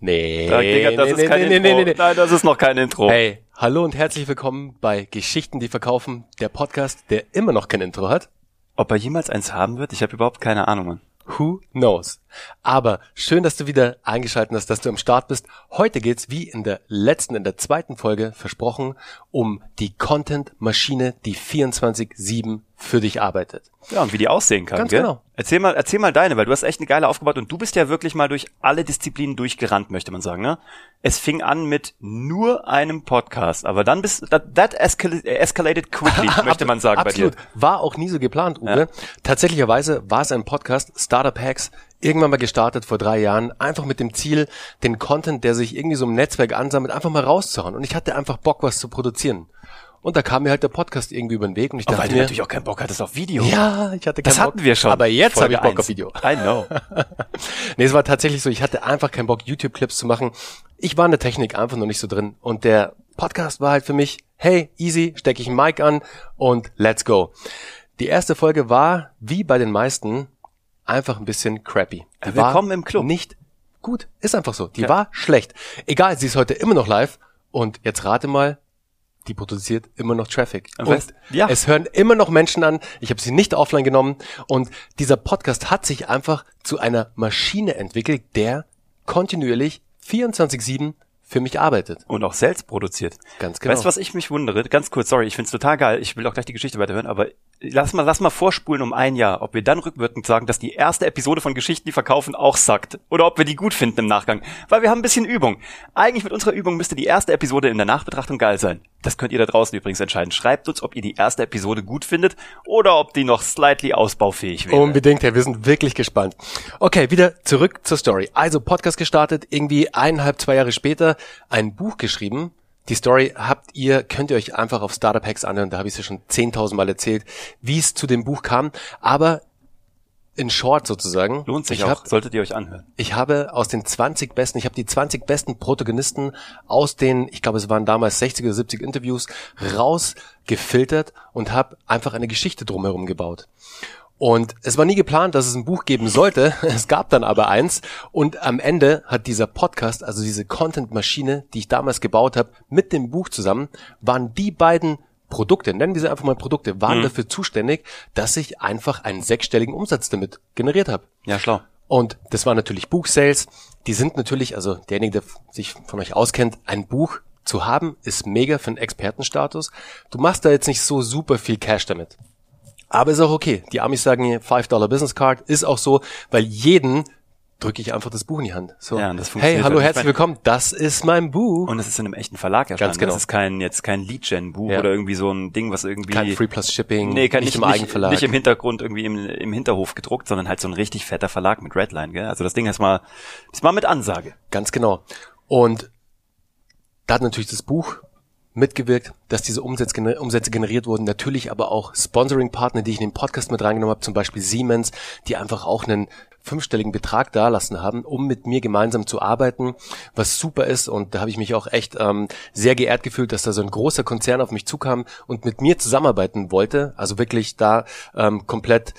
Nee, Ja, Digga, das nee, ist kein nee, Intro. nee, nee. Nein, das ist noch kein Intro. Hey, hallo und herzlich willkommen bei Geschichten, die verkaufen, der Podcast, der immer noch kein Intro hat. Ob er jemals eins haben wird? Ich habe überhaupt keine Ahnung, Mann. Who knows? Aber schön, dass du wieder eingeschaltet hast, dass du am Start bist. Heute geht's wie in der letzten, in der zweiten Folge versprochen, um die Content-Maschine, die 24-7 für dich arbeitet. Ja, und wie die aussehen kann, Ganz gell? genau. Erzähl mal, erzähl mal deine, weil du hast echt eine geile aufgebaut und du bist ja wirklich mal durch alle Disziplinen durchgerannt, möchte man sagen, ne? Es fing an mit nur einem Podcast, aber dann bist that, that escal escalated quickly, möchte man sagen Absolut. bei dir. War auch nie so geplant, Uwe. Tatsächlicherweise war es ein Podcast, Startup Hacks, irgendwann mal gestartet vor drei Jahren, einfach mit dem Ziel, den Content, der sich irgendwie so im Netzwerk ansammelt, einfach mal rauszuhauen. Und ich hatte einfach Bock, was zu produzieren. Und da kam mir halt der Podcast irgendwie über den Weg und ich Oh, dachte weil du mir, natürlich auch keinen Bock hattest auf Video. ja, ich hatte keinen das Bock. hatten wir schon. Aber jetzt habe ich Bock eins. auf Video. I know. Nee, es war tatsächlich so, ich hatte einfach keinen Bock, YouTube-Clips zu machen. Ich war in der Technik einfach noch nicht so drin. Und der Podcast war halt für mich, hey, easy, stecke ich ein Mic an und let's go. Die erste Folge war, wie bei den meisten, einfach ein bisschen crappy. Die Willkommen war im Club. Nicht gut. Ist einfach so. Die Ja. war schlecht. Egal, sie ist heute immer noch live. Und jetzt rate mal, die produziert immer noch Traffic. Weißt- ja. es hören immer noch Menschen an. Ich habe sie nicht offline genommen. Und dieser Podcast hat sich einfach zu einer Maschine entwickelt, der kontinuierlich 24-7 für mich arbeitet. Und auch selbst produziert. Ganz genau. Weißt du, was ich mich wundere? Ganz kurz, sorry, ich find's total geil. Ich will auch gleich die Geschichte weiterhören, aber lass mal, lass mal vorspulen um ein Jahr, ob wir dann rückwirkend sagen, dass die erste Episode von Geschichten, die verkaufen, auch sagt. Oder ob wir die gut finden im Nachgang. Weil wir haben ein bisschen Übung. Eigentlich mit unserer Übung müsste die erste Episode in der Nachbetrachtung geil sein. Das könnt ihr da draußen übrigens entscheiden. Schreibt uns, ob ihr die erste Episode gut findet oder ob die noch slightly ausbaufähig wäre. Unbedingt, ja, wir sind wirklich gespannt. Okay, wieder zurück zur Story. Also Podcast gestartet, irgendwie eineinhalb, zwei Jahre später ein Buch geschrieben. Die Story habt ihr, könnt ihr euch einfach auf Startup Hacks anhören, da habe ich es ja schon 10.000 Mal erzählt, wie es zu dem Buch kam. Aber in short sozusagen. Lohnt sich ich auch. Hab, Solltet ihr euch anhören. ich habe aus den 20 besten, ich habe die 20 besten Protagonisten aus den, ich glaube es waren damals 60 oder 70 Interviews, rausgefiltert und habe einfach eine Geschichte drumherum gebaut. Und es war nie geplant, dass es ein Buch geben sollte. Es gab dann aber eins. Und am Ende hat dieser Podcast, also diese Content-Maschine, die ich damals gebaut habe, mit dem Buch zusammen, waren die beiden Produkte, nennen wir sie einfach mal Produkte, waren dafür zuständig, dass ich einfach einen sechsstelligen Umsatz damit generiert habe. Ja, schlau. Und das war natürlich Buchsales. Die sind natürlich, also derjenige, der sich von euch auskennt, ein Buch zu haben, ist mega für einen Expertenstatus. Du machst da jetzt nicht so super viel Cash damit. Aber ist auch okay. Die Amis sagen hier 5 Business Card, ist auch so, weil jeden drücke ich einfach das Buch in die Hand. So, Ja, und das hey, funktioniert hallo, halt. Ich herzlich willkommen, das ist mein Buch. Und es ist in einem echten Verlag erschienen. genau. Das ist kein, jetzt kein Lead-Gen-Buch Ja. oder irgendwie so ein Ding, was irgendwie... Kein Free Plus Shipping, Nee, kein, nicht, nicht, im Eigenverlag. Nicht, nicht im Hintergrund irgendwie im, im Hinterhof gedruckt, sondern halt so ein richtig fetter Verlag mit Redline, gell? Also das Ding ist mal, ist mal mit Ansage. Ganz genau. Und da hat natürlich das Buch mitgewirkt, dass diese Umsätze, gener- Umsätze generiert wurden. Natürlich aber auch Sponsoring-Partner, die ich in den Podcast mit reingenommen habe, zum Beispiel Siemens, die einfach auch einen fünfstelligen Betrag dalassen haben, um mit mir gemeinsam zu arbeiten, was super ist. Und da habe ich mich auch echt ähm, sehr geehrt gefühlt, dass da so ein großer Konzern auf mich zukam und mit mir zusammenarbeiten wollte. Also wirklich da ähm, komplett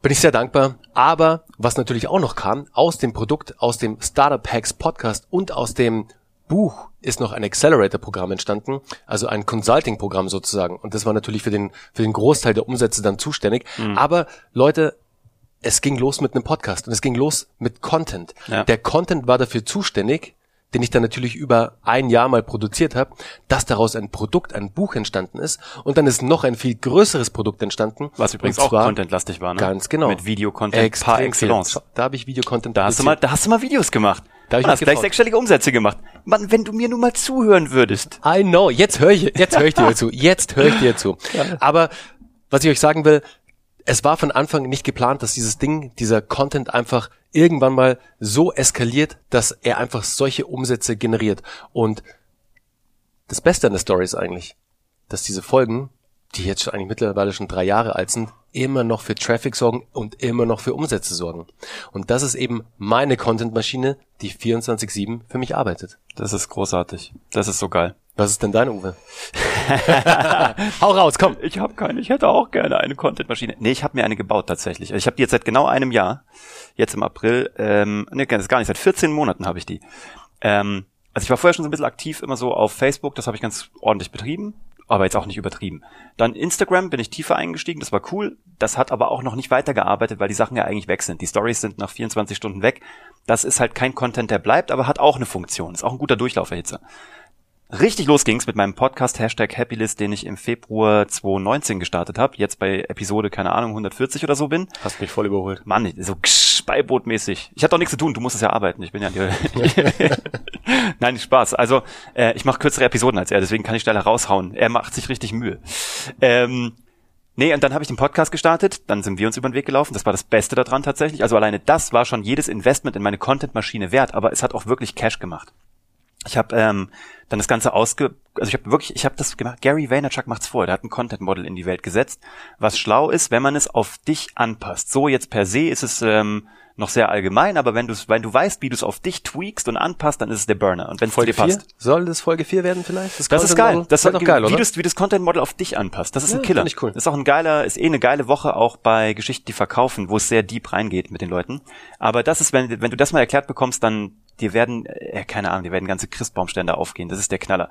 bin ich sehr dankbar. Aber was natürlich auch noch kam, aus dem Produkt, aus dem Startup Hacks Podcast und aus dem Buch ist noch ein Accelerator-Programm entstanden, also ein Consulting-Programm sozusagen. Und das war natürlich für den, für den Großteil der Umsätze dann zuständig. Aber Leute, es ging los mit einem Podcast und es ging los mit Content. Ja. Der Content war dafür zuständig, den ich dann natürlich über ein Jahr mal produziert habe, dass daraus ein Produkt, ein Buch entstanden ist und dann ist noch ein viel größeres Produkt entstanden. Was übrigens auch contentlastig war, ne? Ganz genau. Mit Video-Content par excellence. Da habe ich Videocontent. Da hast du mal, da hast du mal Videos gemacht. Da hab ich Und hast gleich sechsstellige Umsätze gemacht. Mann, wenn du mir nur mal zuhören würdest. I know. Jetzt höre ich, jetzt höre ich dir zu. Jetzt höre ich dir zu. Aber was ich euch sagen will, es war von Anfang nicht geplant, dass dieses Ding, dieser Content einfach irgendwann mal so eskaliert, dass er einfach solche Umsätze generiert. Und das Beste an der Story ist eigentlich, dass diese Folgen, die jetzt schon eigentlich mittlerweile schon drei Jahre alt sind, immer noch für Traffic sorgen und immer noch für Umsätze sorgen. Und das ist eben meine Content-Maschine, die 24-7 für mich arbeitet. Das ist großartig. Das ist so geil. Was ist denn dein Uwe? Hau raus, komm. Ich habe keine. Ich hätte auch gerne eine Content-Maschine. Nee, ich habe mir eine gebaut tatsächlich. Ich habe die jetzt seit genau einem Jahr. Jetzt im April. Ähm, nee, das ist gar nicht. Seit 14 Monaten habe ich die. Ähm, also ich war vorher schon so ein bisschen aktiv immer so auf Facebook. Das habe ich ganz ordentlich betrieben aber jetzt auch nicht übertrieben. Dann Instagram bin ich tiefer eingestiegen, das war cool. Das hat aber auch noch nicht weitergearbeitet, weil die Sachen ja eigentlich weg sind. Die Stories sind nach 24 Stunden weg. Das ist halt kein Content, der bleibt, aber hat auch eine Funktion. Ist auch ein guter Durchlauferhitzer. Richtig los ging's mit meinem Podcast Hashtag Happylist, den ich im Februar 2019 gestartet habe. Jetzt bei Episode, keine Ahnung, 140 oder so bin. Hast mich voll überholt. Mann, so Beibootmäßig. Ich hatte doch nichts zu tun, du musst es ja arbeiten. Ich bin ja Nein, nicht Spaß. Also, äh, ich mache kürzere Episoden als er, deswegen kann ich schneller raushauen. Er macht sich richtig Mühe. Ähm, Nee, und dann habe ich den Podcast gestartet, dann sind wir uns über den Weg gelaufen. Das war das Beste daran tatsächlich. Also alleine das war schon jedes Investment in meine Content-Maschine wert, aber es hat auch wirklich Cash gemacht. Ich habe ähm, dann das Ganze ausge... Also ich habe wirklich, ich habe das gemacht, Gary Vaynerchuk macht's vor, der hat ein Content-Model in die Welt gesetzt, was schlau ist, wenn man es auf dich anpasst. So jetzt per se ist es ähm, noch sehr allgemein, aber wenn du wenn du weißt, wie du es auf dich tweakst und anpasst, dann ist es der Burner. Und wenn es dir passt. Soll das Folge 4 werden vielleicht? Das, das ist geil. Das ist doch geil, oder? Wie du, wie das Content Model auf dich anpasst. Das ist ja, ein Killer. Cool. Das ist auch ein geiler, ist eh eine geile Woche auch bei Geschichten, die verkaufen, wo es sehr deep reingeht mit den Leuten. Aber das ist, wenn, wenn du das mal erklärt bekommst, dann dir werden, äh, keine Ahnung, dir werden ganze Christbaumstände aufgehen. Das ist der Knaller.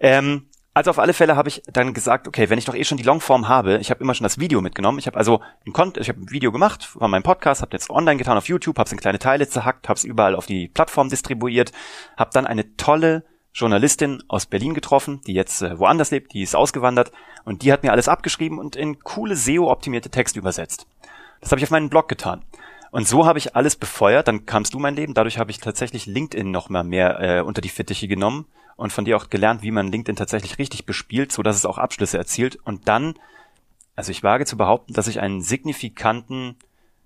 Ähm, also auf alle Fälle habe ich dann gesagt, okay, wenn ich doch eh schon die Longform habe, ich habe immer schon das Video mitgenommen. Ich habe also ein, Kon ich hab ein Video gemacht von meinem Podcast, habe jetzt online getan auf YouTube, habe es in kleine Teile zerhackt, habe es überall auf die Plattform distribuiert, habe dann eine tolle Journalistin aus Berlin getroffen, die jetzt äh, woanders lebt, die ist ausgewandert und die hat mir alles abgeschrieben und in coole SEO-optimierte Texte übersetzt. Das habe ich auf meinen Blog getan. Und so habe ich alles befeuert, dann kamst du mein Leben, dadurch habe ich tatsächlich LinkedIn noch mal mehr äh, unter die Fittiche genommen und von dir auch gelernt, wie man LinkedIn tatsächlich richtig bespielt, so dass es auch Abschlüsse erzielt. Und dann, also ich wage zu behaupten, dass ich einen signifikanten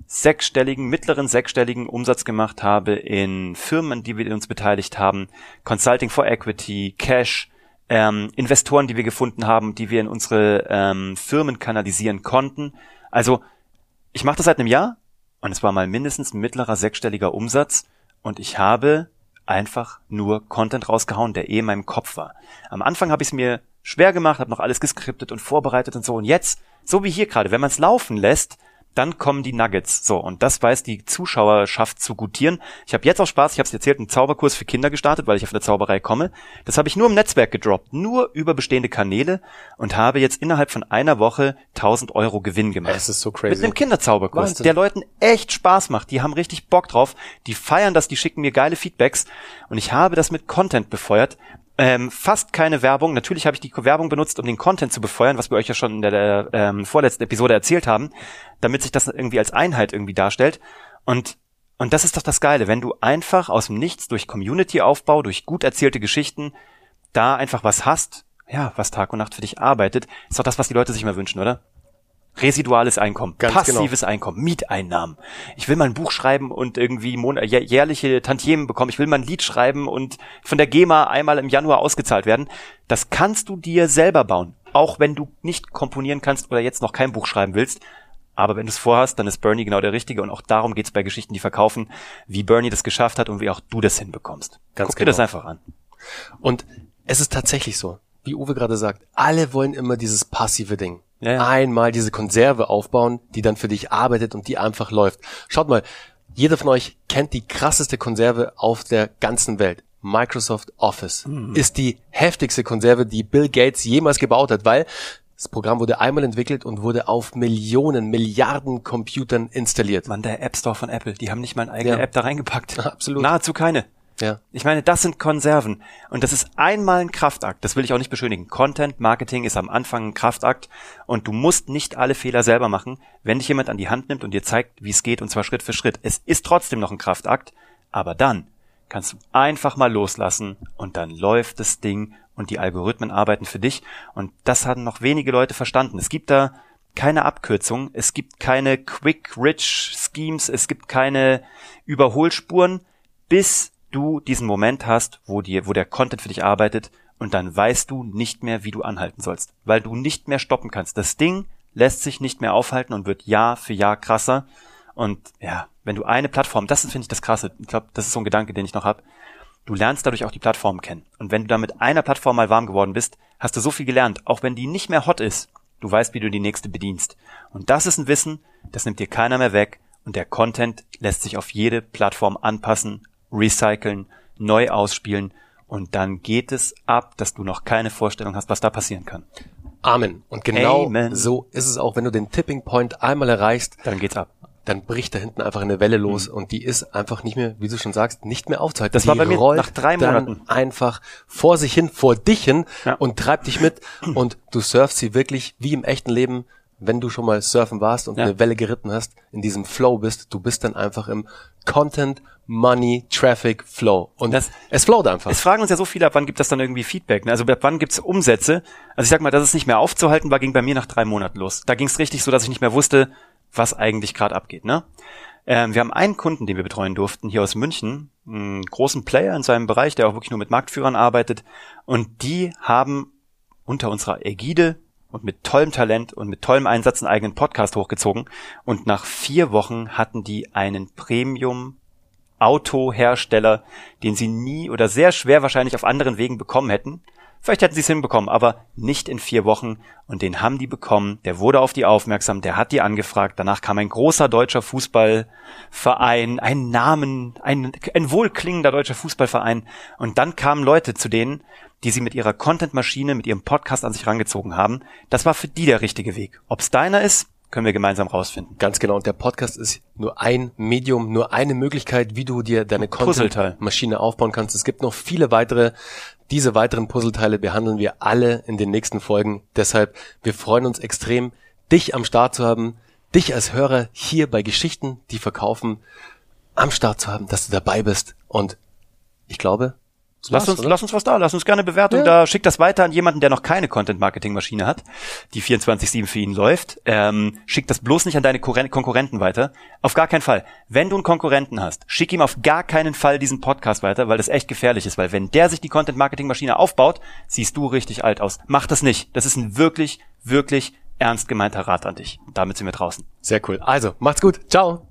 sechsstelligen, mittleren sechsstelligen Umsatz gemacht habe in Firmen, die wir uns beteiligt haben, Consulting for Equity, Cash, ähm, Investoren, die wir gefunden haben, die wir in unsere ähm, Firmen kanalisieren konnten. Also ich mache das seit einem Jahr und es war mal mindestens ein mittlerer sechsstelliger Umsatz und ich habe einfach nur Content rausgehauen, der eh in meinem Kopf war. Am Anfang habe ich es mir schwer gemacht, habe noch alles geskriptet und vorbereitet und so. Und jetzt, so wie hier gerade, wenn man es laufen lässt, dann kommen die Nuggets. So, und das weiß die Zuschauerschaft zu gutieren. Ich habe jetzt auch Spaß, ich habe es erzählt, einen Zauberkurs für Kinder gestartet, weil ich auf der Zauberei komme. Das habe ich nur im Netzwerk gedroppt, nur über bestehende Kanäle und habe jetzt innerhalb von einer Woche 1000 Euro Gewinn gemacht. Das ist so crazy. Mit einem Kinderzauberkurs, Wahnsinn. der Leuten echt Spaß macht. Die haben richtig Bock drauf, die feiern das, die schicken mir geile Feedbacks und ich habe das mit Content befeuert, ähm, fast keine Werbung. Natürlich habe ich die Werbung benutzt, um den Content zu befeuern, was wir euch ja schon in der, der ähm, vorletzten Episode erzählt haben, damit sich das irgendwie als Einheit irgendwie darstellt. Und und das ist doch das Geile, wenn du einfach aus dem Nichts durch Community-Aufbau, durch gut erzählte Geschichten da einfach was hast, ja, was Tag und Nacht für dich arbeitet, ist doch das, was die Leute sich immer wünschen, oder? Residuales Einkommen, Ganz genau. passives genau. Einkommen, Mieteinnahmen. Ich will mal ein Buch schreiben und irgendwie jährliche Tantiemen bekommen. Ich will mal ein Lied schreiben und von der GEMA einmal im Januar ausgezahlt werden. Das kannst du dir selber bauen. Auch wenn du nicht komponieren kannst oder jetzt noch kein Buch schreiben willst. Aber wenn du es vorhast, dann ist Bernie genau der Richtige und auch darum geht's bei Geschichten, die verkaufen, wie Bernie das geschafft hat und wie auch du das hinbekommst. Ganz Guck genau. dir das einfach an. Und es ist tatsächlich so, wie Uwe gerade sagt, alle wollen immer dieses passive Ding. Ja, ja. Einmal diese Konserve aufbauen, die dann für dich arbeitet und die einfach läuft. Schaut mal, jeder von euch kennt die krasseste Konserve auf der ganzen Welt. Microsoft Office mhm. ist die heftigste Konserve, die Bill Gates jemals gebaut hat, weil das Programm wurde einmal entwickelt und wurde auf Millionen, Milliarden Computern installiert. Man, der App Store von Apple, die haben nicht mal eine eigene Ja. App da reingepackt. Absolut. Nahezu keine. Ja. Ich meine, das sind Konserven. Und das ist einmal ein Kraftakt. Das will ich auch nicht beschönigen. Content Marketing ist am Anfang ein Kraftakt. Und du musst nicht alle Fehler selber machen, wenn dich jemand an die Hand nimmt und dir zeigt, wie es geht, und zwar Schritt für Schritt. Es ist trotzdem noch ein Kraftakt. Aber dann kannst du einfach mal loslassen und dann läuft das Ding und die Algorithmen arbeiten für dich. Und das haben noch wenige Leute verstanden. Es gibt da keine Abkürzung, es gibt keine Quick Rich Schemes, es gibt keine Überholspuren, bis du diesen Moment hast, wo dir, wo der Content für dich arbeitet und dann weißt du nicht mehr, wie du anhalten sollst, weil du nicht mehr stoppen kannst. Das Ding lässt sich nicht mehr aufhalten und wird Jahr für Jahr krasser. Und ja, wenn du eine Plattform, das finde ich, das Krasse. Ich glaube, das ist so ein Gedanke, den ich noch habe. Du lernst dadurch auch die Plattform kennen. Und wenn du da mit einer Plattform mal warm geworden bist, hast du so viel gelernt, auch wenn die nicht mehr hot ist. Du weißt, wie du die nächste bedienst. Und das ist ein Wissen, das nimmt dir keiner mehr weg. Und der Content lässt sich auf jede Plattform anpassen, recyceln, neu ausspielen. Und dann geht es ab, dass du noch keine Vorstellung hast, was da passieren kann. Amen. Und genau Amen. so ist es auch, wenn du den Tipping Point einmal erreichst, Dann geht's ab. dann bricht da hinten einfach eine Welle los und die ist einfach nicht mehr, wie du schon sagst, nicht mehr aufzuhalten. Das die war bei mir rollt nach drei Monaten. einfach vor sich hin, vor dich hin Ja. und treibt dich mit und du surfst sie wirklich wie im echten Leben, wenn du schon mal surfen warst und Ja. eine Welle geritten hast, in diesem Flow bist, du bist dann einfach im Content, Money, Traffic, Flow. Und Das- es flowt einfach. Es fragen uns ja so viele, ab wann gibt das dann irgendwie Feedback? Ne? Also ab wann gibt's Umsätze? Also ich sag mal, dass es nicht mehr aufzuhalten war, ging bei mir nach drei Monaten los. Da ging's richtig so, dass ich nicht mehr wusste, was eigentlich gerade abgeht. Ne? Ähm, wir haben einen Kunden, den wir betreuen durften, hier aus München, einen großen Player in seinem Bereich, der auch wirklich nur mit Marktführern arbeitet. Und die haben unter unserer Ägide und mit tollem Talent und mit tollem Einsatz einen eigenen Podcast hochgezogen. Und nach vier Wochen hatten die einen Premium Autohersteller, den sie nie oder sehr schwer wahrscheinlich auf anderen Wegen bekommen hätten. Vielleicht hätten sie es hinbekommen, aber nicht in vier Wochen. Und den haben die bekommen. Der wurde auf die aufmerksam, der hat die angefragt. Danach kam ein großer deutscher Fußballverein, ein Namen, ein, ein wohlklingender deutscher Fußballverein. Und dann kamen Leute zu denen, die sie mit ihrer Content-Maschine, mit ihrem Podcast an sich rangezogen haben. Das war für die der richtige Weg. Ob's deiner ist, können wir gemeinsam rausfinden. Ganz genau. Und der Podcast ist nur ein Medium, nur eine Möglichkeit, wie du dir deine. Content-Maschine aufbauen kannst. Es gibt noch viele weitere. Diese weiteren Puzzleteile behandeln wir alle in den nächsten Folgen. Deshalb, wir freuen uns extrem, dich am Start zu haben, dich als Hörer hier bei Geschichten, die verkaufen, am Start zu haben, dass du dabei bist. Und ich glaube, Lass uns, lass uns was da, lass uns gerne Bewertung Ja. da. Schick das weiter an jemanden, der noch keine Content-Marketing-Maschine hat, die 24-7 für ihn läuft. Ähm, schick das bloß nicht an deine Kurren- Konkurrenten weiter. Auf gar keinen Fall. Wenn du einen Konkurrenten hast, schick ihm auf gar keinen Fall diesen Podcast weiter, weil das echt gefährlich ist. Weil wenn der sich die Content-Marketing-Maschine aufbaut, siehst du richtig alt aus. Mach das nicht. Das ist ein wirklich, wirklich ernst gemeinter Rat an dich. Und damit sind wir draußen. Sehr cool. Also, macht's gut. Ciao.